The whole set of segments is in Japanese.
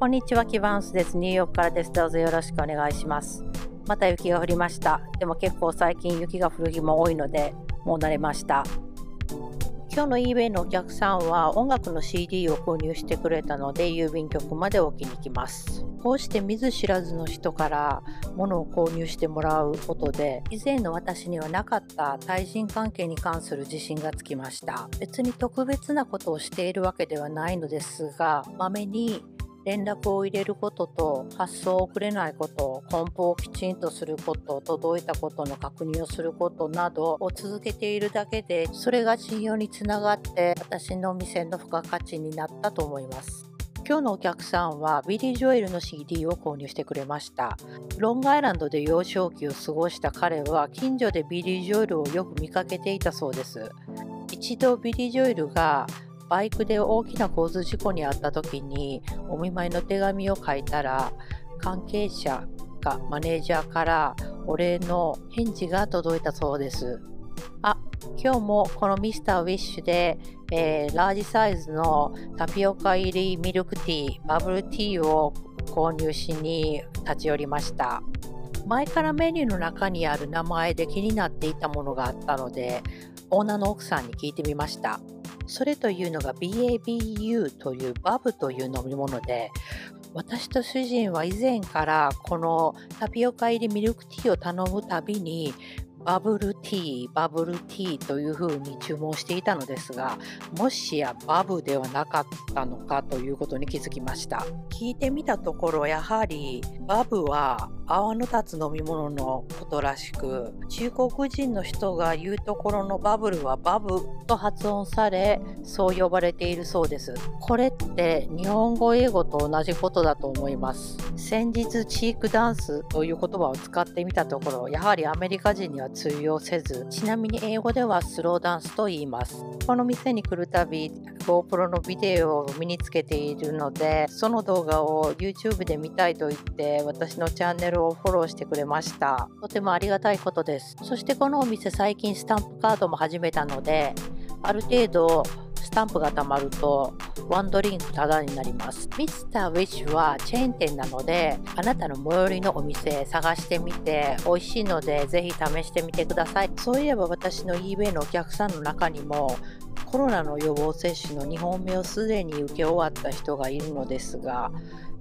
こんにちは、キバンスです。ニューヨークからです。どうぞよろしくお願いします。また雪が降りました。でも結構最近雪が降る日も多いので、もう慣れました。今日の eBay のお客さんは音楽の CD を購入してくれたので郵便局まで置きに行きます。こうして見ず知らずの人から物を購入してもらうことで以前の私にはなかった対人関係に関する自信がつきました。別に特別なことをしているわけではないのですが、まめに連絡を入れることと発送を遅れないこと梱包をきちんとすること届いたことの確認をすることなどを続けているだけでそれが信用につながって私の店の付加価値になったと思います。今日のお客さんはビリー・ジョエルの CD を購入してくれました。ロングアイランドで幼少期を過ごした彼は近所でビリー・ジョエルをよく見かけていたそうです。一度ビリー・ジョエルがバイクで大きな交通事故に遭った時にお見舞いの手紙を書いたら関係者かマネージャーからお礼の返事が届いたそうです。あ、今日もこのミスターウィッシュで、えー、ラージサイズのタピオカ入りミルクティー、バブルティーを購入しに立ち寄りました。前からメニューの中にある名前で気になっていたものがあったので、オーナーの奥さんに聞いてみました。それというのが BABU というバブという飲み物で私と主人は以前からこのタピオカ入りミルクティーを頼むたびにバブルティー、バブルティーというふうに注文していたのですが、もしやバブではなかったのかということに気づきました。聞いてみたところ、やはりバブは泡の立つ飲み物のことらしく、中国人の人が言うところのバブルはバブと発音され、そう呼ばれているそうです。これって日本語、英語と同じことだと思います。先日、チークダンスという言葉を使ってみたところ、やはりアメリカ人には通用せずちなみに英語ではスローダンスと言います。この店に来るたび GoPro のビデオを身につけているのでその動画を YouTube で見たいと言って私のチャンネルをフォローしてくれました。とてもありがたいことです。そしてこのお店最近スタンプカードも始めたのである程度スタンプが貯まるとワンドリンクタダになります。ミスターウィッシュはチェーン店なのであなたの最寄りのお店探してみて美味しいのでぜひ試してみてください。そういえば私の eBay のお客さんの中にもコロナの予防接種の2本目をすでに受け終わった人がいるのですが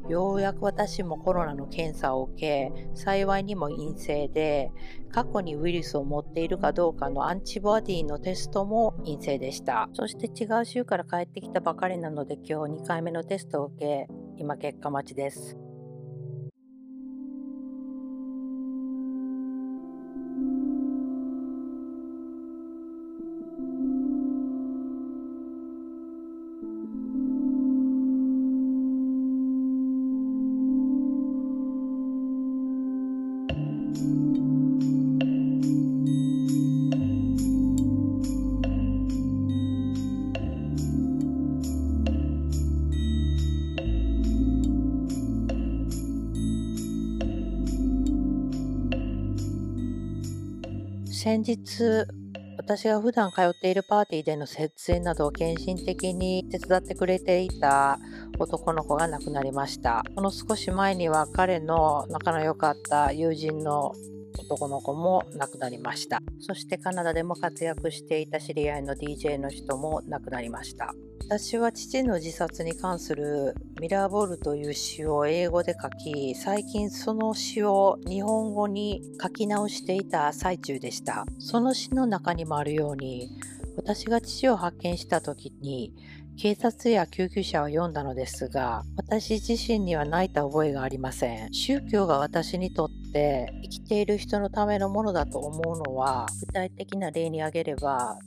ようやく私もコロナの検査を受け、幸いにも陰性で、過去にウイルスを持っているかどうかのアンチボディのテストも陰性でした。そして違う週から帰ってきたばかりなので今日2回目のテストを受け、今結果待ちです。先日私が普段通っているパーティーでの設営などを献身的に手伝ってくれていた男の子が亡くなりました。この少し前には彼の仲の良かった友人の男の子も亡くなりました。そしてカナダでも活躍していた知り合いの DJ の人も亡くなりました。私は父の自殺に関するミラーボールという詩を英語で書き最近その詩を日本語に書き直していた最中でした。その詩の中にもあるように私が父を発見した時に警察や救急車を読んだのですが私自身には泣いた覚えがありません。宗教が私にとって生きている人のためのものだと思うのは具体的な例に挙げれば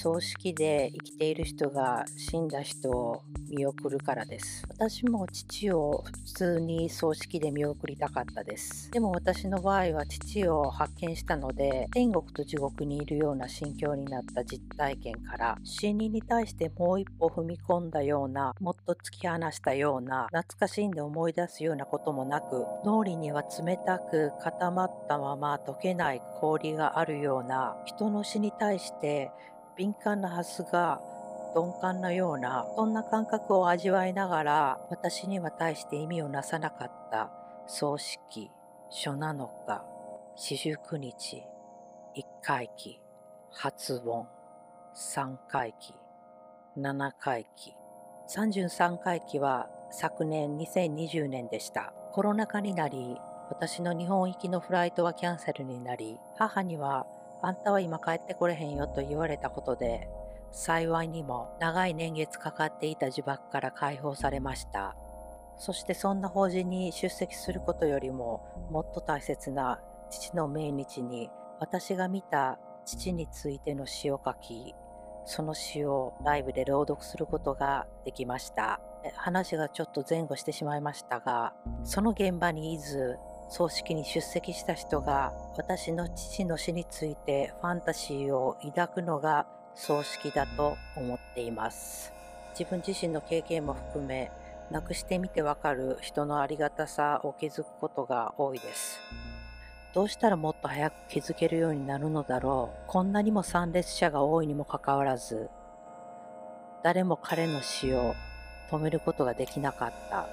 葬式で生きている人が死んだ人を見送るからです。私も父を普通に葬式で見送りたかったです。でも私の場合は父を発見したので天国と地獄にいるような心境になった実体験から死人に対してもう一歩踏み込んだようなもっと突き放したような懐かしんで思い出すようなこともなく脳裏には冷たく固まったまま溶けない氷があるような人の死に対して敏感なはずが鈍感なようなそんな感覚を味わいながら私には対して意味をなさなかった葬式書のか四十九日一回忌発音三回忌七回忌。33回忌は昨年2020年でした。コロナ禍になり私の日本行きのフライトはキャンセルになり母にはあんたは今帰ってこれへんよと言われたことで幸いにも長い年月かかっていた呪縛から解放されました。そしてそんな法事に出席することよりももっと大切な父の命日に私が見た父についての詩を書きその詩をライブで朗読することができました。話がちょっと前後してしまいましたがその現場にいず葬式に出席した人が私の父の死についてファンタジーを抱くのが葬式だと思っています。自分自身の経験も含めなくしてみてわかる人のありがたさを気づくことが多いです。どうしたらもっと早く気づけるようになるのだろう。こんなにも参列者が多いにもかかわらず誰も彼の死を止めることができなかった。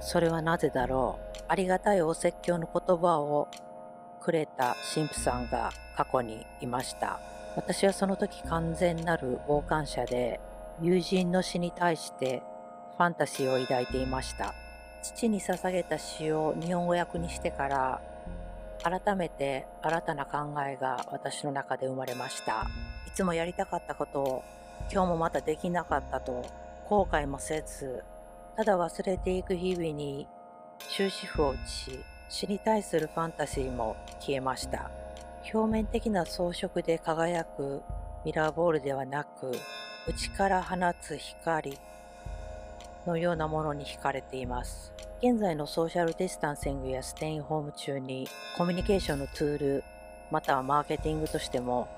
それはなぜだろう。ありがたいお説教の言葉をくれた神父さんが過去にいました。私はその時完全なる傍観者で友人の死に対してファンタジーを抱いていました。父に捧げた詩を日本語訳にしてから改めて新たな考えが私の中で生まれました。いつもやりたかったことを今日もまたできなかったと後悔もせずただ忘れていく日々に終止符を打ち死に対するファンタジーも消えました。表面的な装飾で輝くミラーボールではなく内から放つ光のようなものに惹かれています。現在のソーシャルディスタンシングやステインホーム中にコミュニケーションのツールまたはマーケティングとしても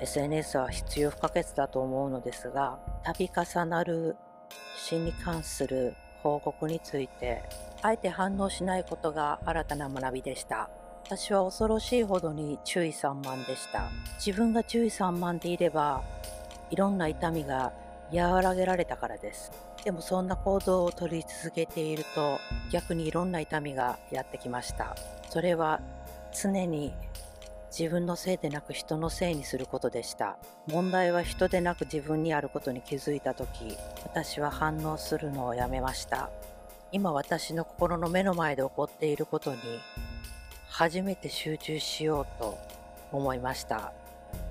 SNS は必要不可欠だと思うのですが度重なる死に関する報告についてあえて反応しないことが新たな学びでした。私は恐ろしいほどに注意散漫でした。自分が注意散漫でいればいろんな痛みが和らげられたからです。でもそんな行動を取り続けていると逆にいろんな痛みがやってきました。それは常に自分のせいでなく人のせいにすることでした。問題は人でなく自分にあることに気づいた時私は反応するのをやめました。今私の心の目の前で起こっていることに初めて集中しようと思いました。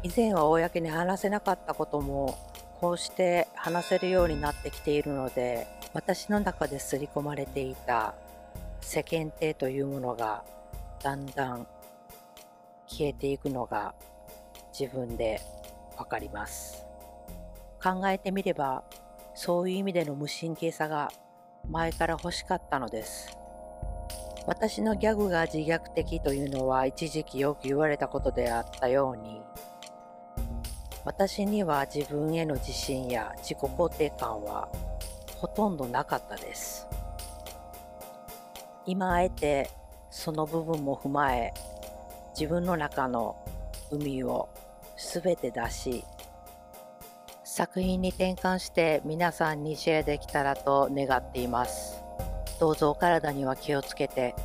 以前は公に話せなかったこともこうして話せるようになってきているので私の中で刷り込まれていた世間体というものがだんだん消えていくのが自分でわかります。考えてみればそういう意味での無神経さが前から欲しかったのです。私のギャグが自虐的というのは一時期よく言われたことであったように私には自分への自信や自己肯定感はほとんどなかったです。今あえてその部分も踏まえ自分の中の海を全て出し作品に転換して皆さんにシェアできたらと願っています。どうぞお体には気をつけて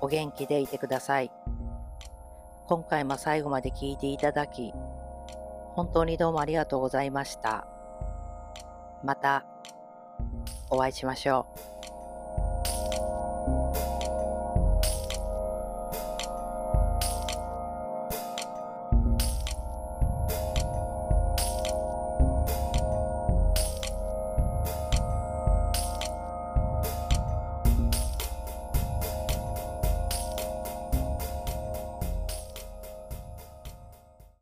お元気でいてください。今回も最後まで聞いていただき本当にどうもありがとうございました。またお会いしましょう。